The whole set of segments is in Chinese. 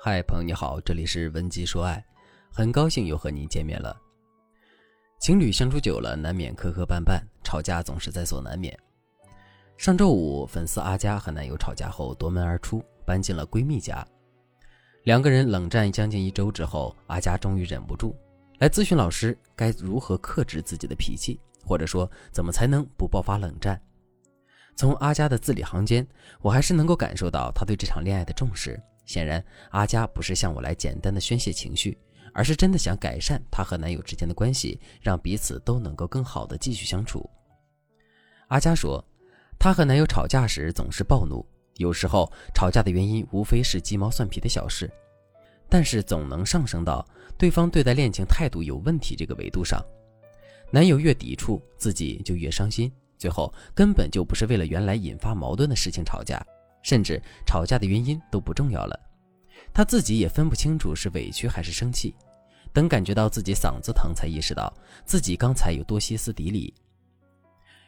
嗨，朋友你好，这里是文姬说爱，很高兴又和您见面了。情侣相处久了，难免磕磕绊绊，吵架总是在所难免。上周五，粉丝阿佳和男友吵架后夺门而出，搬进了闺蜜家。两个人冷战将近一周之后，阿佳终于忍不住来咨询老师，该如何克制自己的脾气，或者说怎么才能不爆发冷战。从阿佳的字里行间，我还是能够感受到她对这场恋爱的重视。显然，阿佳不是向我来简单的宣泄情绪，而是真的想改善她和男友之间的关系，让彼此都能够更好的继续相处。阿佳说，她和男友吵架时总是暴怒，有时候吵架的原因无非是鸡毛蒜皮的小事，但是总能上升到对方对待恋情态度有问题这个维度上。男友越抵触，自己就越伤心，最后根本就不是为了原来引发矛盾的事情吵架。甚至吵架的原因都不重要了，他自己也分不清楚是委屈还是生气。等感觉到自己嗓子疼，才意识到自己刚才有多歇斯底里。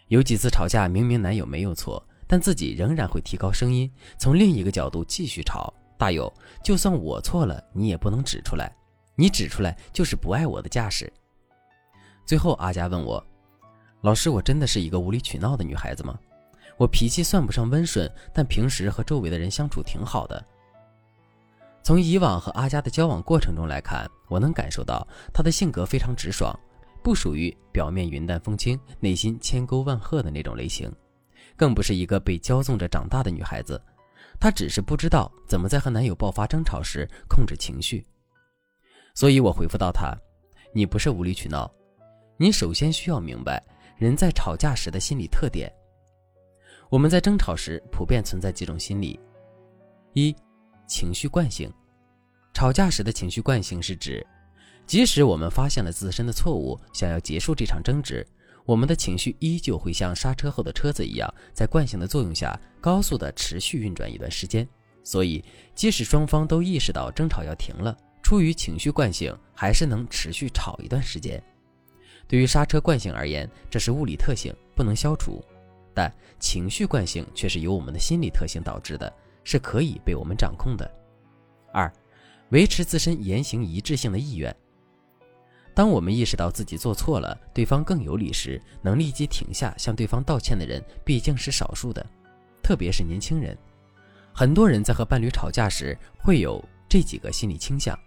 有几次吵架，明明男友没有错，但自己仍然会提高声音，从另一个角度继续吵。大有就算我错了，你也不能指出来，你指出来就是不爱我的架势。最后，阿佳问我：“老师，我真的是一个无理取闹的女孩子吗？”我脾气算不上温顺，但平时和周围的人相处挺好的。从以往和阿佳的交往过程中来看，我能感受到她的性格非常直爽，不属于表面云淡风轻、内心千沟万壑的那种类型，更不是一个被骄纵着长大的女孩子。她只是不知道怎么在和男友爆发争吵时控制情绪。所以我回复到她：“你不是无理取闹，你首先需要明白人在吵架时的心理特点。”我们在争吵时普遍存在几种心理：一、情绪惯性。吵架时的情绪惯性是指，即使我们发现了自身的错误，想要结束这场争执，我们的情绪依旧会像刹车后的车子一样，在惯性的作用下高速的持续运转一段时间。所以，即使双方都意识到争吵要停了，出于情绪惯性，还是能持续吵一段时间。对于刹车惯性而言，这是物理特性，不能消除。但情绪惯性却是由我们的心理特性导致的，是可以被我们掌控的。二，维持自身言行一致性的意愿。当我们意识到自己做错了，对方更有理时，能立即停下向对方道歉的人毕竟是少数的，特别是年轻人。很多人在和伴侣吵架时会有这几个心理倾向：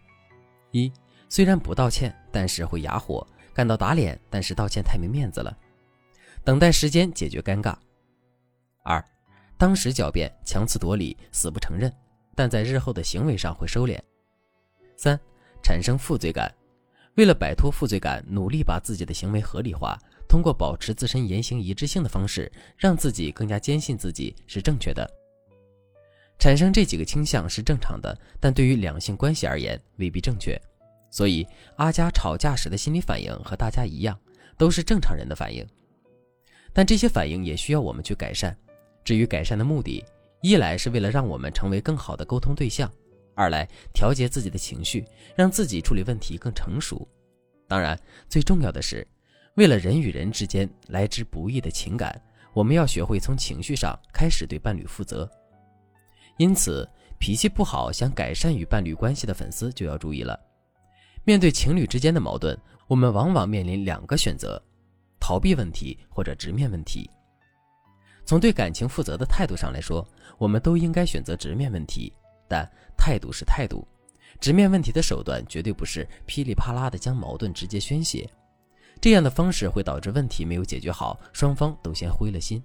一，虽然不道歉，但是会哑火，感到打脸，但是道歉太没面子了。等待时间解决尴尬。二，当时狡辩、强词夺理、死不承认，但在日后的行为上会收敛。三，产生负罪感，为了摆脱负罪感，努力把自己的行为合理化，通过保持自身言行一致性的方式，让自己更加坚信自己是正确的。产生这几个倾向是正常的，但对于两性关系而言未必正确。所以，阿佳吵架时的心理反应和大家一样，都是正常人的反应。但这些反应也需要我们去改善。至于改善的目的，一来是为了让我们成为更好的沟通对象，二来调节自己的情绪，让自己处理问题更成熟。当然，最重要的是，为了人与人之间来之不易的情感，我们要学会从情绪上开始对伴侣负责。因此，脾气不好想改善与伴侣关系的粉丝就要注意了。面对情侣之间的矛盾，我们往往面临两个选择。逃避问题或者直面问题。从对感情负责的态度上来说，我们都应该选择直面问题。但态度是态度，直面问题的手段绝对不是噼里啪啦的将矛盾直接宣泄。这样的方式会导致问题没有解决好，双方都先灰了心。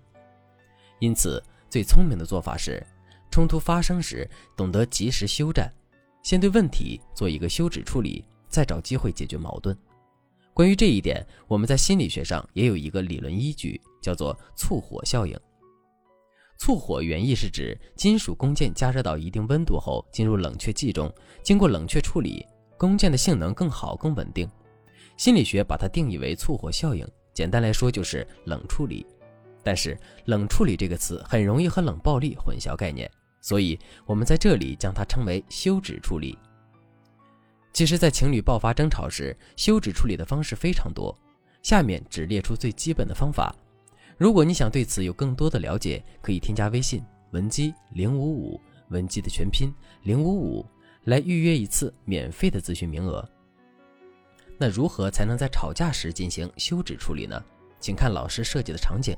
因此，最聪明的做法是，冲突发生时懂得及时休战，先对问题做一个休止处理，再找机会解决矛盾。关于这一点，我们在心理学上也有一个理论依据，叫做淬火效应。淬火原意是指金属工件加热到一定温度后进入冷却剂中，经过冷却处理，工件的性能更好、更稳定。心理学把它定义为淬火效应，简单来说就是冷处理。但是“冷处理”这个词很容易和冷暴力混淆概念，所以我们在这里将它称为休止处理。其实，在情侣爆发争吵时，休止处理的方式非常多。下面只列出最基本的方法。如果你想对此有更多的了解，可以添加微信文姬零五五，文姬的全拼零五五，来预约一次免费的咨询名额。那如何才能在吵架时进行休止处理呢？请看老师设计的场景。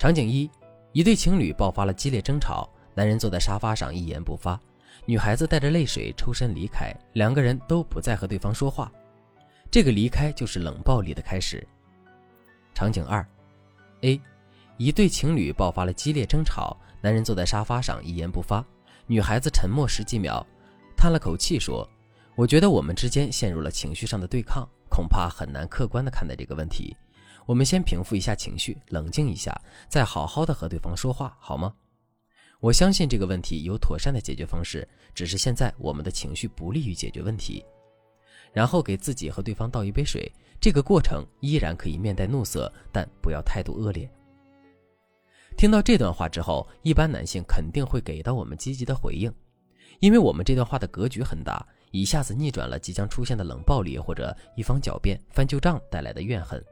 场景一：一对情侣爆发了激烈争吵，男人坐在沙发上一言不发，女孩子带着泪水抽身离开，两个人都不再和对方说话。这个离开就是冷暴力的开始。场景二：A，一对情侣爆发了激烈争吵，男人坐在沙发上一言不发，女孩子沉默十几秒，叹了口气说。我觉得我们之间陷入了情绪上的对抗，恐怕很难客观的看待这个问题。我们先平复一下情绪，冷静一下，再好好的和对方说话，好吗？我相信这个问题有妥善的解决方式，只是现在我们的情绪不利于解决问题。然后给自己和对方倒一杯水，这个过程依然可以面带怒色，但不要态度恶劣。听到这段话之后，一般男性肯定会给到我们积极的回应，因为我们这段话的格局很大。一下子逆转了即将出现的冷暴力或者一方狡辩翻旧账带来的怨恨，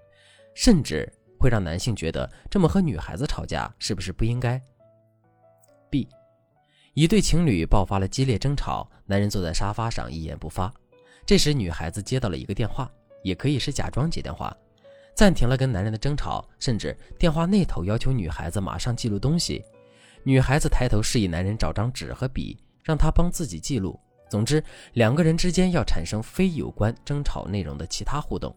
甚至会让男性觉得这么和女孩子吵架是不是不应该一对情侣爆发了激烈争吵，男人坐在沙发上一言不发。这时女孩子接到了一个电话，也可以是假装接电话，暂停了跟男人的争吵，甚至电话那头要求女孩子马上记录东西。女孩子抬头示意男人找张纸和笔，让他帮自己记录。总之，两个人之间要产生非有关争吵内容的其他互动。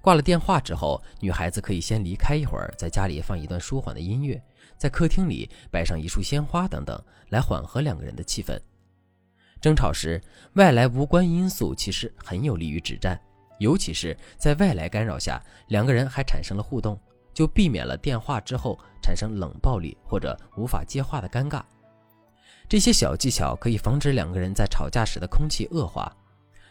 挂了电话之后，女孩子可以先离开一会儿，在家里放一段舒缓的音乐，在客厅里摆上一束鲜花等等，来缓和两个人的气氛。争吵时，外来无关因素其实很有利于止战，尤其是在外来干扰下，两个人还产生了互动，就避免了电话之后产生冷暴力或者无法接话的尴尬。这些小技巧可以防止两个人在吵架时的空气恶化，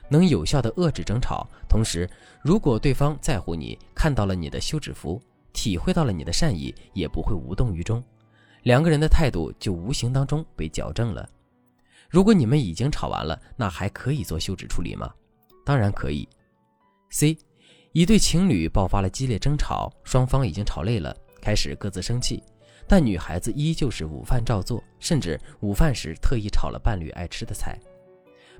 能有效的遏制争吵。同时，如果对方在乎你，看到了你的休止符，体会到了你的善意，也不会无动于衷，两个人的态度就无形当中被矫正了。如果你们已经吵完了，那还可以做休止处理吗？当然可以。C，一对情侣爆发了激烈争吵，双方已经吵累了，开始各自生气。但女孩子依旧是午饭照做，甚至午饭时特意炒了伴侣爱吃的菜。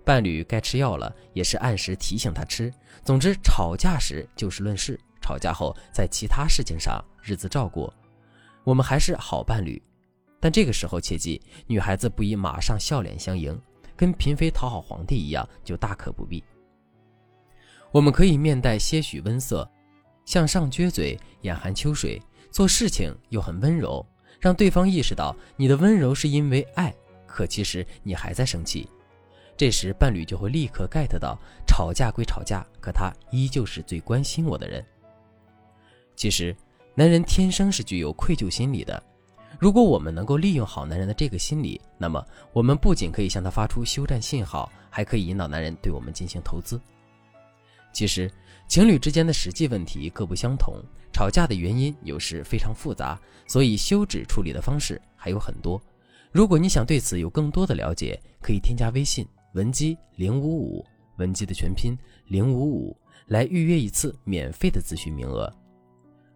伴侣该吃药了，也是按时提醒他吃。总之，吵架时就事论事，吵架后在其他事情上日子照过。我们还是好伴侣，但这个时候切记，女孩子不宜马上笑脸相迎，跟嫔妃讨好皇帝一样，就大可不必。我们可以面带些许温色，向上撅嘴，眼含秋水，做事情又很温柔。让对方意识到你的温柔是因为爱，可其实你还在生气。这时伴侣就会立刻 get 到，吵架归吵架，可他依旧是最关心我的人。其实，男人天生是具有愧疚心理的。如果我们能够利用好男人的这个心理，那么我们不仅可以向他发出休战信号，还可以引导男人对我们进行投资。其实，情侣之间的实际问题各不相同，吵架的原因有时非常复杂，所以休止处理的方式还有很多。如果你想对此有更多的了解，可以添加微信文姬零五五，文姬的全拼零五五，来预约一次免费的咨询名额。